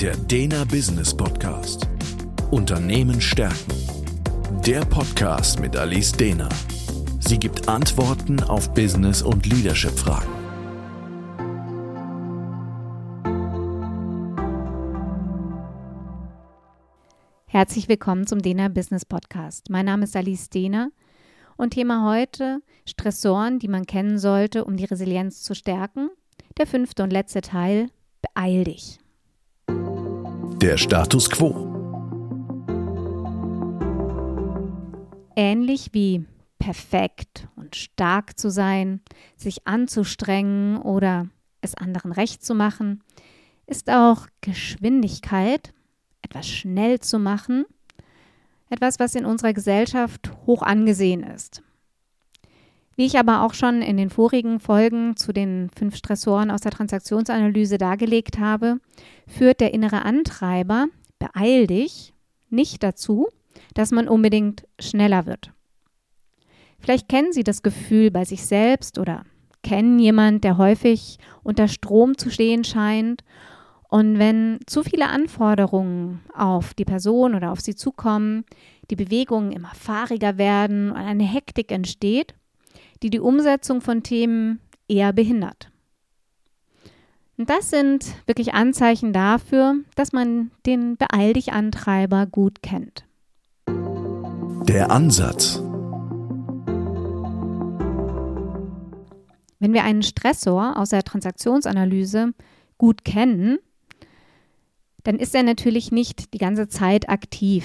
Der Dena Business Podcast. Unternehmen stärken. Der Podcast mit Alice Dena. Sie gibt Antworten auf Business- und Leadership-Fragen. Herzlich willkommen zum Dena Business Podcast. Mein Name ist Alice Dehner und Thema heute Stressoren, die man kennen sollte, um die Resilienz zu stärken. Der fünfte und letzte Teil, beeil dich. Der Status quo. Ähnlich wie perfekt und stark zu sein, sich anzustrengen oder es anderen recht zu machen, ist auch Geschwindigkeit, etwas schnell zu machen, etwas, was in unserer Gesellschaft hoch angesehen ist. Wie ich aber auch schon in den vorigen Folgen zu den fünf Stressoren aus der Transaktionsanalyse dargelegt habe, führt der innere Antreiber, beeil dich, nicht dazu, dass man unbedingt schneller wird. Vielleicht kennen Sie das Gefühl bei sich selbst oder kennen jemand, der häufig unter Strom zu stehen scheint. Und wenn zu viele Anforderungen auf die Person oder auf sie zukommen, die Bewegungen immer fahriger werden und eine Hektik entsteht, die die Umsetzung von Themen eher behindert. Und das sind wirklich Anzeichen dafür, dass man den Beeil dich Antreiber gut kennt. Der Ansatz. Wenn wir einen Stressor aus der Transaktionsanalyse gut kennen, dann ist er natürlich nicht die ganze Zeit aktiv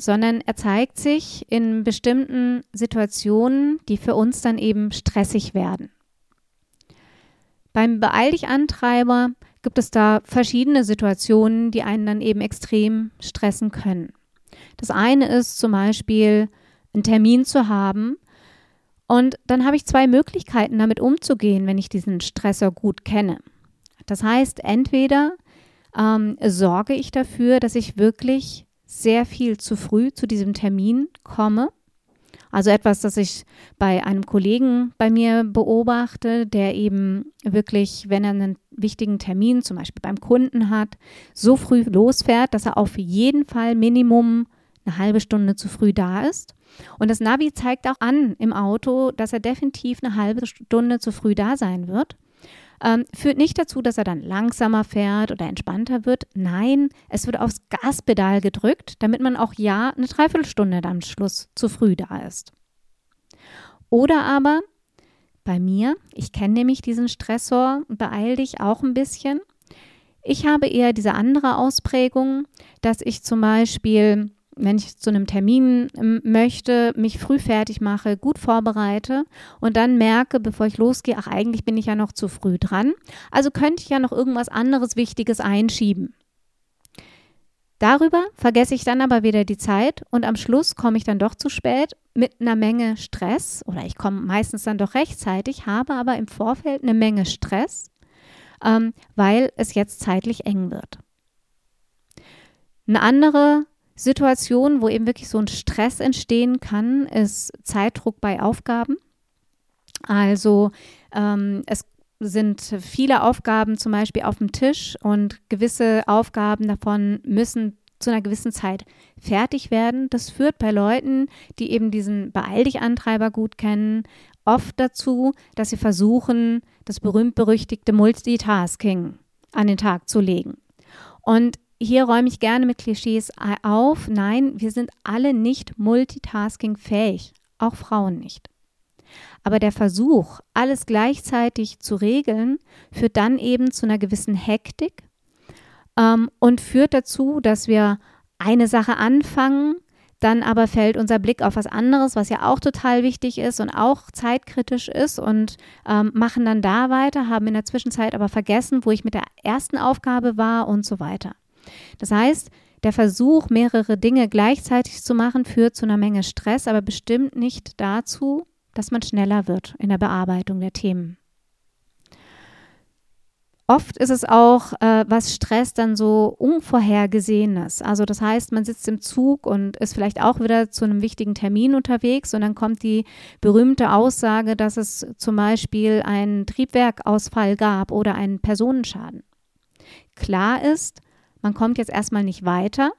sondern er zeigt sich in bestimmten Situationen, die für uns dann eben stressig werden. Beim Beeil dich Antreiber gibt es da verschiedene Situationen, die einen dann eben extrem stressen können. Das eine ist zum Beispiel, einen Termin zu haben und dann habe ich zwei Möglichkeiten, damit umzugehen, wenn ich diesen Stressor gut kenne. Das heißt, entweder ähm, sorge ich dafür, dass ich wirklich sehr viel zu früh zu diesem Termin komme. Also etwas, das ich bei einem Kollegen bei mir beobachte, der eben wirklich, wenn er einen wichtigen Termin zum Beispiel beim Kunden hat, so früh losfährt, dass er auf jeden Fall Minimum eine halbe Stunde zu früh da ist. Und das Navi zeigt auch an im Auto, dass er definitiv eine halbe Stunde zu früh da sein wird ähm, führt nicht dazu, dass er dann langsamer fährt oder entspannter wird. Nein, es wird aufs Gaspedal gedrückt, damit man auch ja eine Dreiviertelstunde am Schluss zu früh da ist. Oder aber bei mir, ich kenne nämlich diesen Stressor, beeil dich auch ein bisschen. Ich habe eher diese andere Ausprägung, dass ich zum Beispiel wenn ich zu einem Termin ähm, möchte, mich früh fertig mache, gut vorbereite und dann merke, bevor ich losgehe, ach eigentlich bin ich ja noch zu früh dran. Also könnte ich ja noch irgendwas anderes Wichtiges einschieben. Darüber vergesse ich dann aber wieder die Zeit und am Schluss komme ich dann doch zu spät mit einer Menge Stress oder ich komme meistens dann doch rechtzeitig, habe aber im Vorfeld eine Menge Stress, ähm, weil es jetzt zeitlich eng wird. Eine andere Situation, wo eben wirklich so ein Stress entstehen kann, ist Zeitdruck bei Aufgaben. Also ähm, es sind viele Aufgaben zum Beispiel auf dem Tisch und gewisse Aufgaben davon müssen zu einer gewissen Zeit fertig werden. Das führt bei Leuten, die eben diesen Beeil dich Antreiber gut kennen, oft dazu, dass sie versuchen, das berühmt-berüchtigte Multitasking an den Tag zu legen. Und hier räume ich gerne mit Klischees auf. Nein, wir sind alle nicht multitaskingfähig, auch Frauen nicht. Aber der Versuch, alles gleichzeitig zu regeln, führt dann eben zu einer gewissen Hektik ähm, und führt dazu, dass wir eine Sache anfangen, dann aber fällt unser Blick auf was anderes, was ja auch total wichtig ist und auch zeitkritisch ist und ähm, machen dann da weiter, haben in der Zwischenzeit aber vergessen, wo ich mit der ersten Aufgabe war und so weiter. Das heißt, der Versuch, mehrere Dinge gleichzeitig zu machen, führt zu einer Menge Stress, aber bestimmt nicht dazu, dass man schneller wird in der Bearbeitung der Themen. Oft ist es auch, äh, was Stress dann so Unvorhergesehenes. Also das heißt, man sitzt im Zug und ist vielleicht auch wieder zu einem wichtigen Termin unterwegs und dann kommt die berühmte Aussage, dass es zum Beispiel einen Triebwerkausfall gab oder einen Personenschaden. Klar ist, man kommt jetzt erstmal nicht weiter.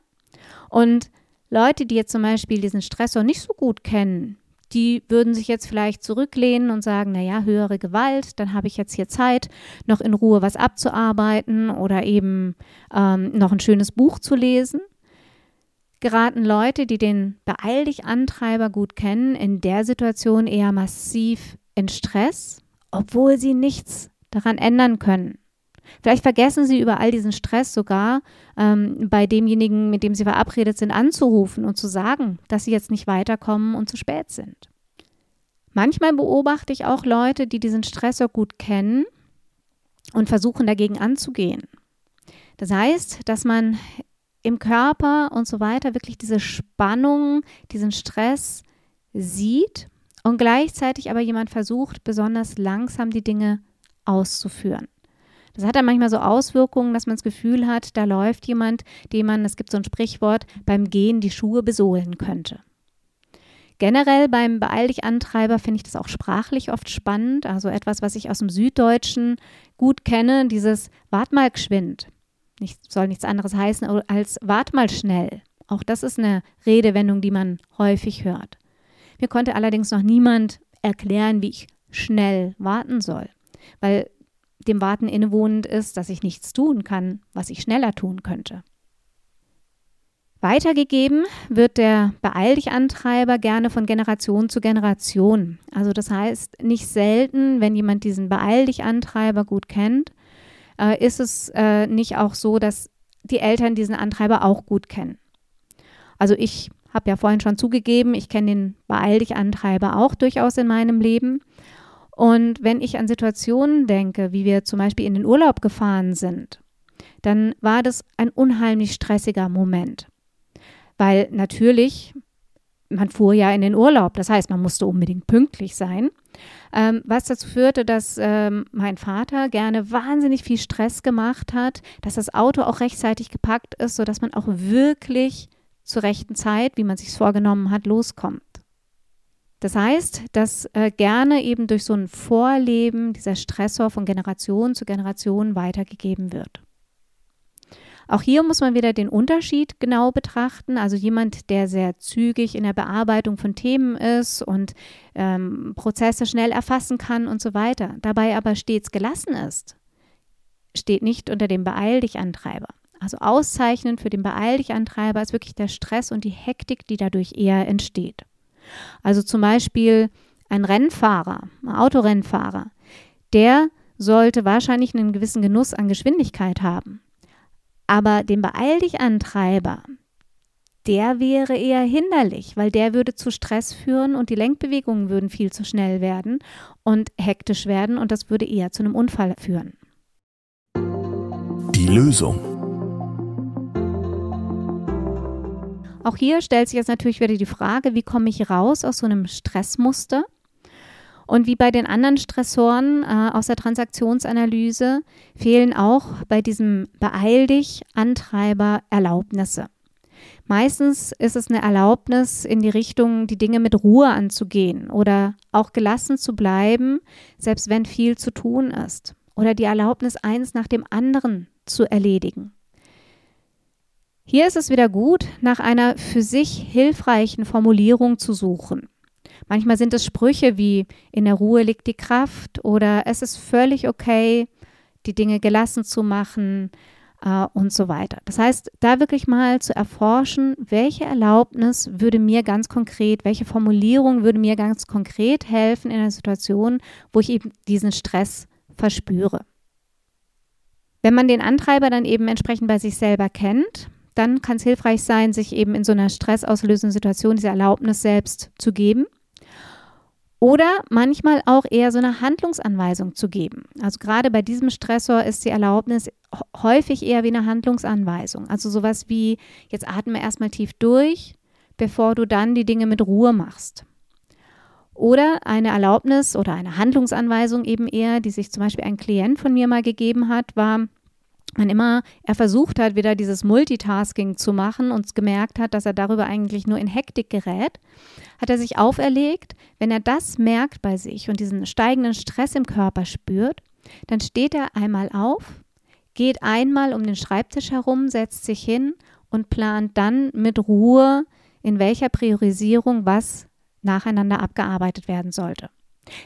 Und Leute, die jetzt zum Beispiel diesen Stressor nicht so gut kennen, die würden sich jetzt vielleicht zurücklehnen und sagen, naja, höhere Gewalt, dann habe ich jetzt hier Zeit, noch in Ruhe was abzuarbeiten oder eben ähm, noch ein schönes Buch zu lesen. Geraten Leute, die den Beeil dich Antreiber gut kennen, in der Situation eher massiv in Stress, obwohl sie nichts daran ändern können. Vielleicht vergessen Sie über all diesen Stress sogar ähm, bei demjenigen, mit dem Sie verabredet sind, anzurufen und zu sagen, dass Sie jetzt nicht weiterkommen und zu spät sind. Manchmal beobachte ich auch Leute, die diesen Stressor gut kennen und versuchen dagegen anzugehen. Das heißt, dass man im Körper und so weiter wirklich diese Spannung, diesen Stress sieht und gleichzeitig aber jemand versucht, besonders langsam die Dinge auszuführen. Das hat dann manchmal so Auswirkungen, dass man das Gefühl hat, da läuft jemand, dem man, es gibt so ein Sprichwort, beim Gehen die Schuhe besohlen könnte. Generell beim Beeil dich Antreiber finde ich das auch sprachlich oft spannend. Also etwas, was ich aus dem Süddeutschen gut kenne, dieses Wart mal geschwind. Nicht, soll nichts anderes heißen als Wart mal schnell. Auch das ist eine Redewendung, die man häufig hört. Mir konnte allerdings noch niemand erklären, wie ich schnell warten soll, weil dem Warten innewohnend ist, dass ich nichts tun kann, was ich schneller tun könnte. Weitergegeben wird der Beeil dich Antreiber gerne von Generation zu Generation. Also das heißt, nicht selten, wenn jemand diesen Beeil dich Antreiber gut kennt, äh, ist es äh, nicht auch so, dass die Eltern diesen Antreiber auch gut kennen. Also ich habe ja vorhin schon zugegeben, ich kenne den Beeil dich Antreiber auch durchaus in meinem Leben. Und wenn ich an Situationen denke, wie wir zum Beispiel in den Urlaub gefahren sind, dann war das ein unheimlich stressiger Moment. Weil natürlich, man fuhr ja in den Urlaub, das heißt, man musste unbedingt pünktlich sein. Ähm, was dazu führte, dass ähm, mein Vater gerne wahnsinnig viel Stress gemacht hat, dass das Auto auch rechtzeitig gepackt ist, sodass man auch wirklich zur rechten Zeit, wie man sich vorgenommen hat, loskommt. Das heißt, dass äh, gerne eben durch so ein Vorleben dieser Stressor von Generation zu Generation weitergegeben wird. Auch hier muss man wieder den Unterschied genau betrachten. Also jemand, der sehr zügig in der Bearbeitung von Themen ist und ähm, Prozesse schnell erfassen kann und so weiter, dabei aber stets gelassen ist, steht nicht unter dem Beeil dich Antreiber. Also auszeichnend für den Beeil dich Antreiber ist wirklich der Stress und die Hektik, die dadurch eher entsteht. Also zum Beispiel ein Rennfahrer, ein Autorennfahrer, der sollte wahrscheinlich einen gewissen Genuss an Geschwindigkeit haben. Aber den Beeil dich Antreiber, der wäre eher hinderlich, weil der würde zu Stress führen und die Lenkbewegungen würden viel zu schnell werden und hektisch werden und das würde eher zu einem Unfall führen. Die Lösung. Auch hier stellt sich jetzt natürlich wieder die Frage, wie komme ich raus aus so einem Stressmuster? Und wie bei den anderen Stressoren äh, aus der Transaktionsanalyse fehlen auch bei diesem Beeil dich Antreiber Erlaubnisse. Meistens ist es eine Erlaubnis in die Richtung, die Dinge mit Ruhe anzugehen oder auch gelassen zu bleiben, selbst wenn viel zu tun ist. Oder die Erlaubnis, eins nach dem anderen zu erledigen. Hier ist es wieder gut, nach einer für sich hilfreichen Formulierung zu suchen. Manchmal sind es Sprüche wie in der Ruhe liegt die Kraft oder es ist völlig okay, die Dinge gelassen zu machen äh, und so weiter. Das heißt, da wirklich mal zu erforschen, welche Erlaubnis würde mir ganz konkret, welche Formulierung würde mir ganz konkret helfen in einer Situation, wo ich eben diesen Stress verspüre. Wenn man den Antreiber dann eben entsprechend bei sich selber kennt, dann kann es hilfreich sein, sich eben in so einer stressauslösenden Situation diese Erlaubnis selbst zu geben. Oder manchmal auch eher so eine Handlungsanweisung zu geben. Also gerade bei diesem Stressor ist die Erlaubnis häufig eher wie eine Handlungsanweisung. Also sowas wie, jetzt atme erstmal tief durch, bevor du dann die Dinge mit Ruhe machst. Oder eine Erlaubnis oder eine Handlungsanweisung eben eher, die sich zum Beispiel ein Klient von mir mal gegeben hat, war, wann immer er versucht hat, wieder dieses Multitasking zu machen und gemerkt hat, dass er darüber eigentlich nur in Hektik gerät, hat er sich auferlegt, wenn er das merkt bei sich und diesen steigenden Stress im Körper spürt, dann steht er einmal auf, geht einmal um den Schreibtisch herum, setzt sich hin und plant dann mit Ruhe, in welcher Priorisierung was nacheinander abgearbeitet werden sollte.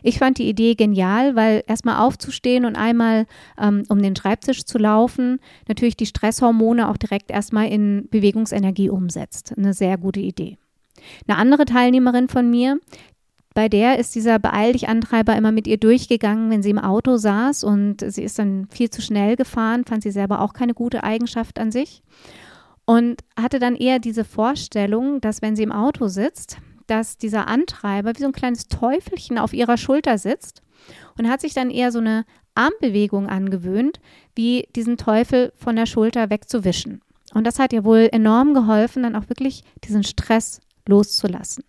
Ich fand die Idee genial, weil erstmal aufzustehen und einmal ähm, um den Schreibtisch zu laufen, natürlich die Stresshormone auch direkt erstmal in Bewegungsenergie umsetzt. Eine sehr gute Idee. Eine andere Teilnehmerin von mir, bei der ist dieser Beeil dich Antreiber immer mit ihr durchgegangen, wenn sie im Auto saß und sie ist dann viel zu schnell gefahren, fand sie selber auch keine gute Eigenschaft an sich und hatte dann eher diese Vorstellung, dass wenn sie im Auto sitzt, dass dieser Antreiber wie so ein kleines Teufelchen auf ihrer Schulter sitzt und hat sich dann eher so eine Armbewegung angewöhnt, wie diesen Teufel von der Schulter wegzuwischen. Und das hat ihr wohl enorm geholfen, dann auch wirklich diesen Stress loszulassen.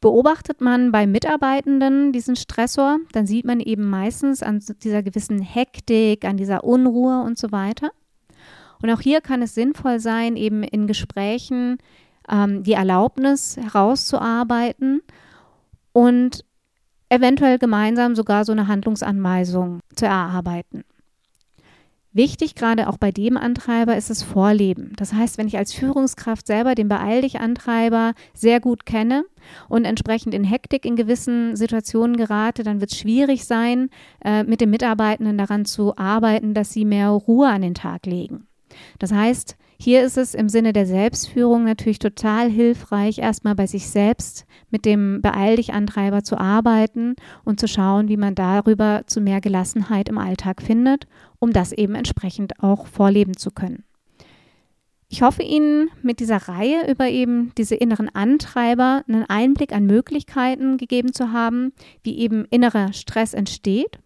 Beobachtet man bei Mitarbeitenden diesen Stressor, dann sieht man eben meistens an dieser gewissen Hektik, an dieser Unruhe und so weiter. Und auch hier kann es sinnvoll sein, eben in Gesprächen ähm, die Erlaubnis herauszuarbeiten und eventuell gemeinsam sogar so eine Handlungsanweisung zu erarbeiten. Wichtig, gerade auch bei dem Antreiber, ist das Vorleben. Das heißt, wenn ich als Führungskraft selber den Beeil dich Antreiber sehr gut kenne und entsprechend in Hektik in gewissen Situationen gerate, dann wird es schwierig sein, äh, mit den Mitarbeitenden daran zu arbeiten, dass sie mehr Ruhe an den Tag legen. Das heißt, hier ist es im Sinne der Selbstführung natürlich total hilfreich, erstmal bei sich selbst mit dem Beeil dich Antreiber zu arbeiten und zu schauen, wie man darüber zu mehr Gelassenheit im Alltag findet, um das eben entsprechend auch vorleben zu können. Ich hoffe Ihnen mit dieser Reihe über eben diese inneren Antreiber einen Einblick an Möglichkeiten gegeben zu haben, wie eben innerer Stress entsteht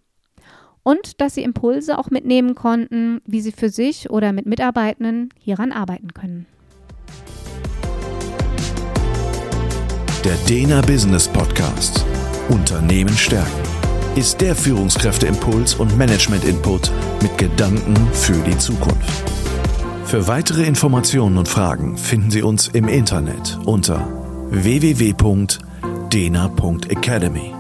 und dass sie Impulse auch mitnehmen konnten, wie sie für sich oder mit Mitarbeitenden hieran arbeiten können. Der Dena Business Podcast Unternehmen stärken ist der Führungskräfteimpuls und Management-Input mit Gedanken für die Zukunft. Für weitere Informationen und Fragen finden Sie uns im Internet unter www.dena.academy.